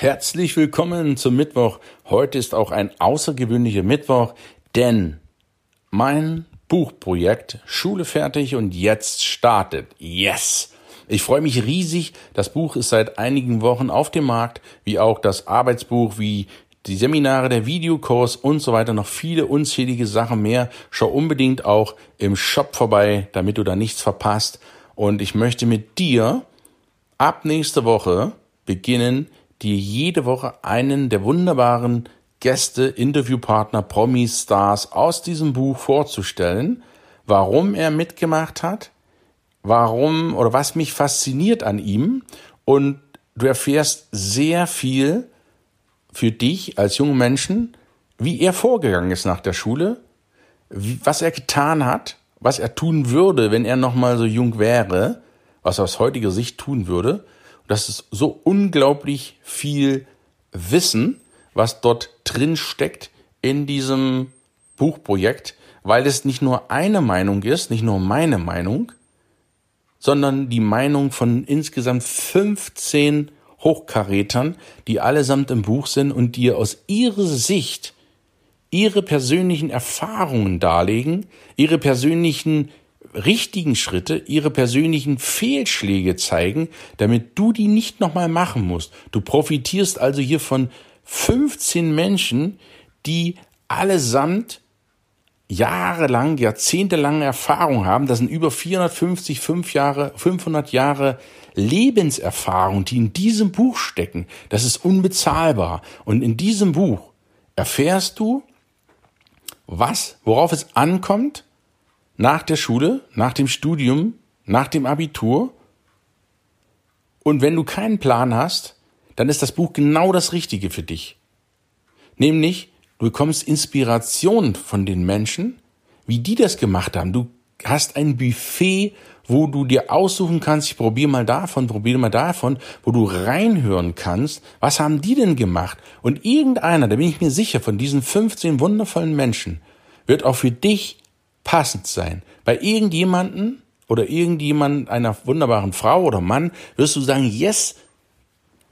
Herzlich willkommen zum Mittwoch. Heute ist auch ein außergewöhnlicher Mittwoch, denn mein Buchprojekt Schule fertig und jetzt startet. Yes! Ich freue mich riesig. Das Buch ist seit einigen Wochen auf dem Markt, wie auch das Arbeitsbuch, wie die Seminare, der Videokurs und so weiter, noch viele unzählige Sachen mehr. Schau unbedingt auch im Shop vorbei, damit du da nichts verpasst. Und ich möchte mit dir ab nächste Woche beginnen, dir jede Woche einen der wunderbaren Gäste, Interviewpartner, Promis, Stars aus diesem Buch vorzustellen, warum er mitgemacht hat, warum oder was mich fasziniert an ihm. Und du erfährst sehr viel für dich als jungen Menschen, wie er vorgegangen ist nach der Schule, wie, was er getan hat, was er tun würde, wenn er noch mal so jung wäre, was er aus heutiger Sicht tun würde das ist so unglaublich viel Wissen, was dort drin steckt in diesem Buchprojekt, weil es nicht nur eine Meinung ist, nicht nur meine Meinung, sondern die Meinung von insgesamt 15 Hochkarätern, die allesamt im Buch sind und die aus ihrer Sicht ihre persönlichen Erfahrungen darlegen, ihre persönlichen richtigen Schritte, ihre persönlichen Fehlschläge zeigen, damit du die nicht nochmal machen musst. Du profitierst also hier von 15 Menschen, die allesamt jahrelang, jahrzehntelange Erfahrung haben. Das sind über 450, 5 Jahre, 500 Jahre Lebenserfahrung, die in diesem Buch stecken. Das ist unbezahlbar. Und in diesem Buch erfährst du, was, worauf es ankommt, nach der Schule, nach dem Studium, nach dem Abitur. Und wenn du keinen Plan hast, dann ist das Buch genau das Richtige für dich. Nämlich, du bekommst Inspiration von den Menschen, wie die das gemacht haben. Du hast ein Buffet, wo du dir aussuchen kannst, ich probiere mal davon, probiere mal davon, wo du reinhören kannst, was haben die denn gemacht? Und irgendeiner, da bin ich mir sicher, von diesen 15 wundervollen Menschen, wird auch für dich passend sein. Bei irgendjemanden oder irgendjemand, einer wunderbaren Frau oder Mann, wirst du sagen, yes,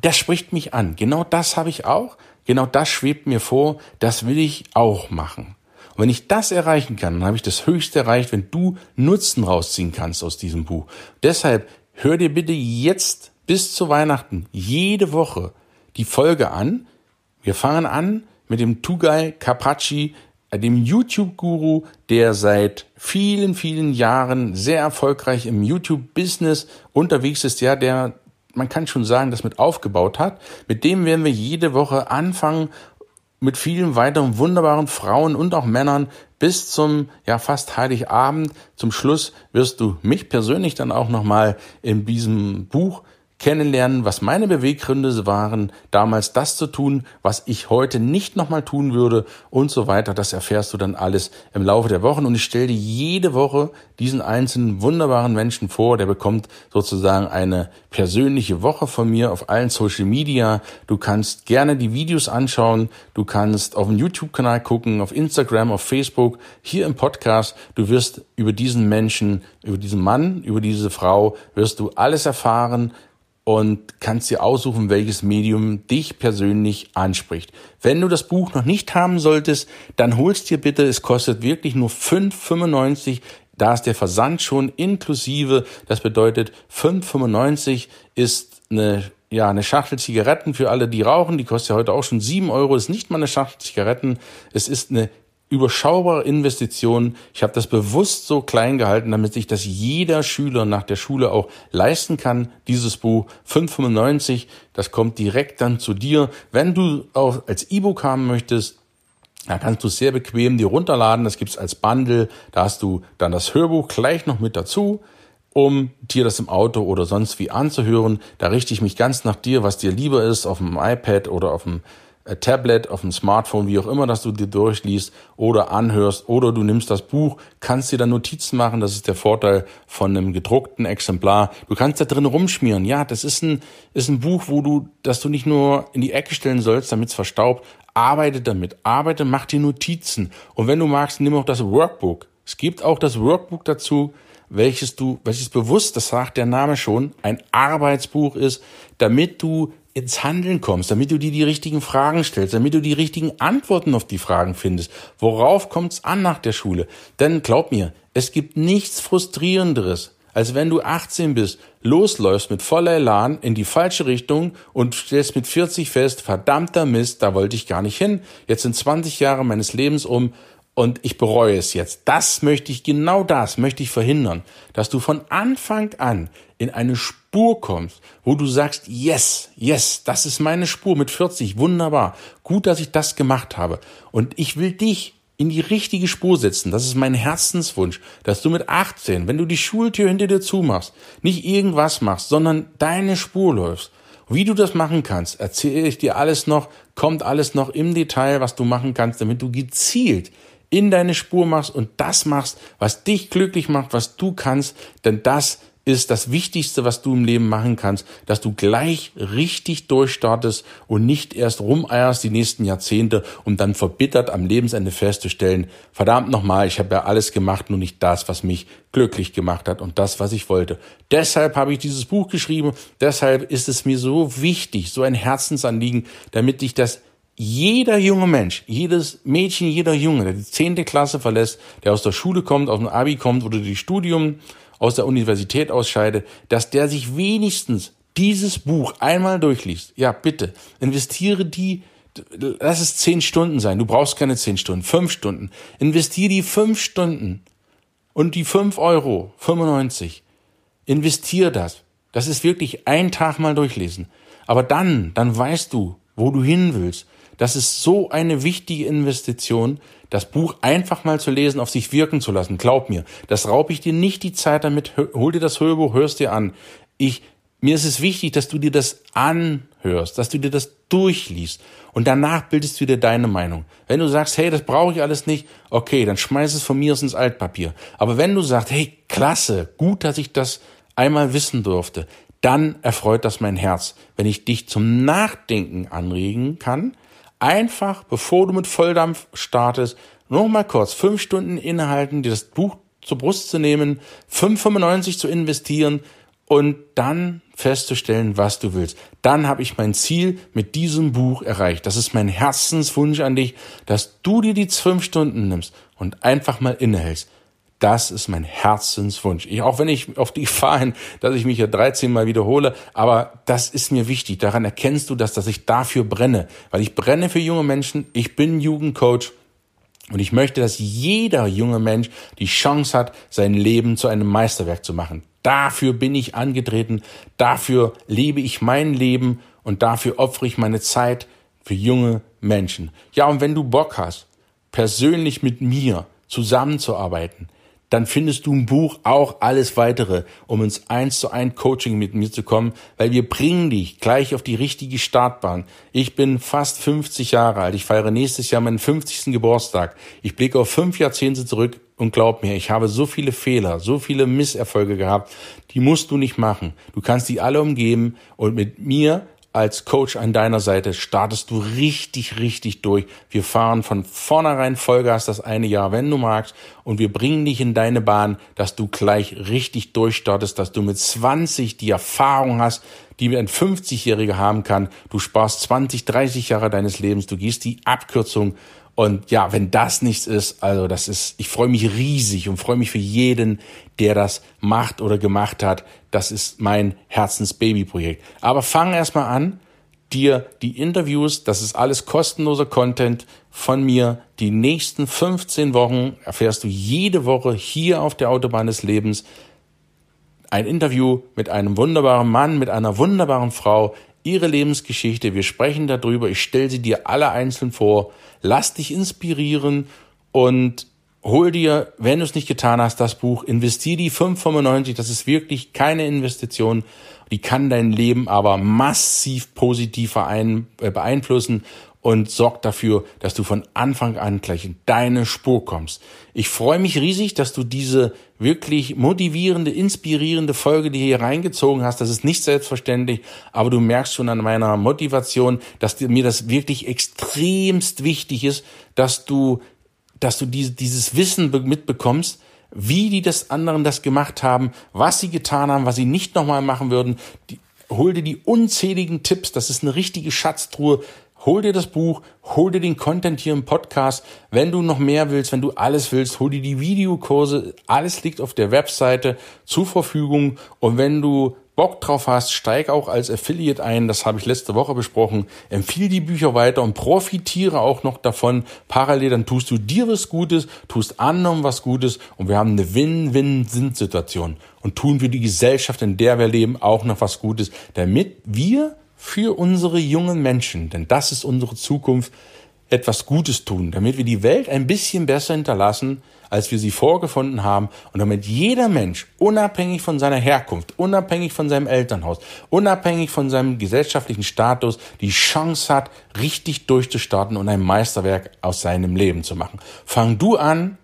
das spricht mich an. Genau das habe ich auch. Genau das schwebt mir vor. Das will ich auch machen. Und wenn ich das erreichen kann, dann habe ich das Höchste erreicht, wenn du Nutzen rausziehen kannst aus diesem Buch. Deshalb hör dir bitte jetzt bis zu Weihnachten jede Woche die Folge an. Wir fangen an mit dem Tugai Carpacci dem YouTube-Guru, der seit vielen, vielen Jahren sehr erfolgreich im YouTube-Business unterwegs ist, ja, der, man kann schon sagen, das mit aufgebaut hat. Mit dem werden wir jede Woche anfangen, mit vielen weiteren wunderbaren Frauen und auch Männern bis zum ja fast Heiligabend. Zum Schluss wirst du mich persönlich dann auch nochmal in diesem Buch kennenlernen, was meine Beweggründe waren, damals das zu tun, was ich heute nicht nochmal tun würde und so weiter. Das erfährst du dann alles im Laufe der Wochen und ich stelle dir jede Woche diesen einzelnen wunderbaren Menschen vor. Der bekommt sozusagen eine persönliche Woche von mir auf allen Social Media. Du kannst gerne die Videos anschauen. Du kannst auf dem YouTube-Kanal gucken, auf Instagram, auf Facebook, hier im Podcast. Du wirst über diesen Menschen, über diesen Mann, über diese Frau, wirst du alles erfahren, und kannst dir aussuchen, welches Medium dich persönlich anspricht. Wenn du das Buch noch nicht haben solltest, dann holst dir bitte, es kostet wirklich nur 5,95. Da ist der Versand schon inklusive. Das bedeutet, 5,95 ist eine ja, eine Schachtel Zigaretten für alle, die rauchen, die kostet ja heute auch schon 7 Euro, ist nicht mal eine Schachtel Zigaretten, es ist eine überschaubare Investitionen. Ich habe das bewusst so klein gehalten, damit sich das jeder Schüler nach der Schule auch leisten kann. Dieses Buch 5,95, das kommt direkt dann zu dir. Wenn du auch als E-Book haben möchtest, da kannst du sehr bequem dir runterladen. Das gibt's als Bundle. Da hast du dann das Hörbuch gleich noch mit dazu, um dir das im Auto oder sonst wie anzuhören. Da richte ich mich ganz nach dir, was dir lieber ist, auf dem iPad oder auf dem Tablet, auf dem Smartphone, wie auch immer, dass du dir durchliest oder anhörst oder du nimmst das Buch, kannst dir dann Notizen machen. Das ist der Vorteil von einem gedruckten Exemplar. Du kannst da drin rumschmieren. Ja, das ist ein, ist ein Buch, wo du, dass du nicht nur in die Ecke stellen sollst, damit es verstaubt. Arbeite damit. Arbeite, mach dir Notizen. Und wenn du magst, nimm auch das Workbook. Es gibt auch das Workbook dazu, welches du, welches bewusst, das sagt der Name schon, ein Arbeitsbuch ist, damit du ins Handeln kommst, damit du dir die richtigen Fragen stellst, damit du die richtigen Antworten auf die Fragen findest. Worauf kommt es an nach der Schule? Denn glaub mir, es gibt nichts frustrierenderes, als wenn du 18 bist, losläufst mit voller Elan in die falsche Richtung und stellst mit 40 fest, verdammter Mist, da wollte ich gar nicht hin. Jetzt sind 20 Jahre meines Lebens um und ich bereue es jetzt. Das möchte ich, genau das möchte ich verhindern, dass du von Anfang an in eine Spur kommst, wo du sagst, yes, yes, das ist meine Spur mit 40, wunderbar, gut, dass ich das gemacht habe. Und ich will dich in die richtige Spur setzen. Das ist mein Herzenswunsch, dass du mit 18, wenn du die Schultür hinter dir zumachst, nicht irgendwas machst, sondern deine Spur läufst. Wie du das machen kannst, erzähle ich dir alles noch, kommt alles noch im Detail, was du machen kannst, damit du gezielt in deine Spur machst und das machst, was dich glücklich macht, was du kannst, denn das ist das Wichtigste, was du im Leben machen kannst, dass du gleich richtig durchstartest und nicht erst rumeierst die nächsten Jahrzehnte, um dann verbittert am Lebensende festzustellen, verdammt nochmal, ich habe ja alles gemacht, nur nicht das, was mich glücklich gemacht hat und das, was ich wollte. Deshalb habe ich dieses Buch geschrieben, deshalb ist es mir so wichtig, so ein Herzensanliegen, damit ich das jeder junge Mensch, jedes Mädchen, jeder Junge, der die zehnte Klasse verlässt, der aus der Schule kommt, aus dem Abi kommt oder die Studium aus der Universität ausscheidet, dass der sich wenigstens dieses Buch einmal durchliest. Ja, bitte, investiere die, lass es zehn Stunden sein. Du brauchst keine zehn Stunden, fünf Stunden. Investiere die fünf Stunden und die fünf Euro, 95. Investiere das. Das ist wirklich ein Tag mal durchlesen. Aber dann, dann weißt du, wo du hin willst. Das ist so eine wichtige Investition, das Buch einfach mal zu lesen, auf sich wirken zu lassen. Glaub mir, das raub ich dir nicht die Zeit damit. Hol dir das Hörbuch, hörst dir an. Ich, mir ist es wichtig, dass du dir das anhörst, dass du dir das durchliest und danach bildest du dir deine Meinung. Wenn du sagst, hey, das brauche ich alles nicht, okay, dann schmeiß es von mir ins Altpapier. Aber wenn du sagst, hey, klasse, gut, dass ich das einmal wissen durfte, dann erfreut das mein Herz, wenn ich dich zum Nachdenken anregen kann, einfach, bevor du mit Volldampf startest, noch mal kurz fünf Stunden innehalten, dir das Buch zur Brust zu nehmen, 5,95 zu investieren und dann festzustellen, was du willst. Dann habe ich mein Ziel mit diesem Buch erreicht. Das ist mein Herzenswunsch an dich, dass du dir die fünf Stunden nimmst und einfach mal innehältst. Das ist mein Herzenswunsch. Ich, auch wenn ich auf die Gefahr dass ich mich ja 13 Mal wiederhole, aber das ist mir wichtig. Daran erkennst du das, dass ich dafür brenne. Weil ich brenne für junge Menschen. Ich bin Jugendcoach. Und ich möchte, dass jeder junge Mensch die Chance hat, sein Leben zu einem Meisterwerk zu machen. Dafür bin ich angetreten. Dafür lebe ich mein Leben und dafür opfere ich meine Zeit für junge Menschen. Ja, und wenn du Bock hast, persönlich mit mir zusammenzuarbeiten, dann findest du im Buch auch alles weitere, um ins eins zu eins Coaching mit mir zu kommen, weil wir bringen dich gleich auf die richtige Startbahn. Ich bin fast 50 Jahre alt. Ich feiere nächstes Jahr meinen 50. Geburtstag. Ich blicke auf fünf Jahrzehnte zurück und glaub mir, ich habe so viele Fehler, so viele Misserfolge gehabt, die musst du nicht machen. Du kannst die alle umgeben und mit mir als Coach an deiner Seite startest du richtig, richtig durch. Wir fahren von vornherein Vollgas das eine Jahr, wenn du magst, und wir bringen dich in deine Bahn, dass du gleich richtig durchstartest, dass du mit 20 die Erfahrung hast, die ein 50-Jähriger haben kann. Du sparst 20, 30 Jahre deines Lebens, du gehst die Abkürzung und ja, wenn das nichts ist, also das ist, ich freue mich riesig und freue mich für jeden, der das macht oder gemacht hat. Das ist mein Herzensbaby-Projekt. Aber fang erstmal an, dir die Interviews, das ist alles kostenloser Content von mir. Die nächsten 15 Wochen erfährst du jede Woche hier auf der Autobahn des Lebens ein Interview mit einem wunderbaren Mann, mit einer wunderbaren Frau, ihre Lebensgeschichte. Wir sprechen darüber. Ich stelle sie dir alle einzeln vor. Lass dich inspirieren und hol dir, wenn du es nicht getan hast, das Buch, investier die 5,95, das ist wirklich keine Investition, die kann dein Leben aber massiv positiv äh, beeinflussen und sorgt dafür, dass du von Anfang an gleich in deine Spur kommst. Ich freue mich riesig, dass du diese wirklich motivierende, inspirierende Folge, die hier reingezogen hast. Das ist nicht selbstverständlich, aber du merkst schon an meiner Motivation, dass mir das wirklich extremst wichtig ist, dass du, dass du diese, dieses Wissen mitbekommst, wie die das anderen das gemacht haben, was sie getan haben, was sie nicht nochmal machen würden. Die, hol dir die unzähligen Tipps, das ist eine richtige Schatztruhe. Hol dir das Buch, hol dir den Content hier im Podcast. Wenn du noch mehr willst, wenn du alles willst, hol dir die Videokurse. Alles liegt auf der Webseite zur Verfügung. Und wenn du Bock drauf hast, steig auch als Affiliate ein. Das habe ich letzte Woche besprochen. Empfiehl die Bücher weiter und profitiere auch noch davon. Parallel, dann tust du dir was Gutes, tust anderen was Gutes und wir haben eine Win-Win-Sinn-Situation und tun für die Gesellschaft, in der wir leben, auch noch was Gutes, damit wir für unsere jungen Menschen, denn das ist unsere Zukunft, etwas Gutes tun, damit wir die Welt ein bisschen besser hinterlassen, als wir sie vorgefunden haben und damit jeder Mensch, unabhängig von seiner Herkunft, unabhängig von seinem Elternhaus, unabhängig von seinem gesellschaftlichen Status, die Chance hat, richtig durchzustarten und ein Meisterwerk aus seinem Leben zu machen. Fang du an,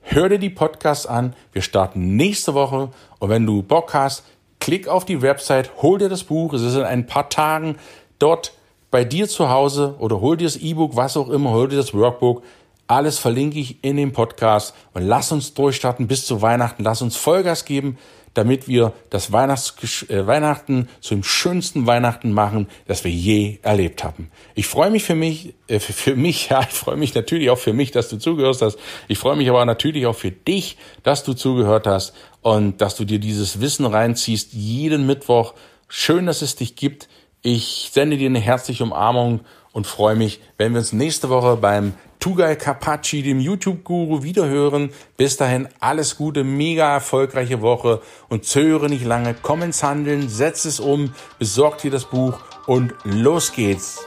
hör dir die Podcasts an, wir starten nächste Woche und wenn du Bock hast, klick auf die Website, hol dir das Buch, es ist in ein paar Tagen dort bei dir zu Hause oder hol dir das E-Book, was auch immer, hol dir das Workbook. Alles verlinke ich in dem Podcast und lass uns durchstarten bis zu Weihnachten. Lass uns Vollgas geben, damit wir das Weihnachts äh, Weihnachten zum schönsten Weihnachten machen, das wir je erlebt haben. Ich freue mich für mich, äh, für, für mich, ja, ich freue mich natürlich auch für mich, dass du zugehört hast. Ich freue mich aber natürlich auch für dich, dass du zugehört hast und dass du dir dieses Wissen reinziehst jeden Mittwoch. Schön, dass es dich gibt. Ich sende dir eine herzliche Umarmung und freue mich, wenn wir uns nächste Woche beim Tugai Carpacci, dem YouTube-Guru, wiederhören. Bis dahin alles Gute, mega erfolgreiche Woche und zögere nicht lange. Komm ins Handeln, setz es um, besorg dir das Buch und los geht's.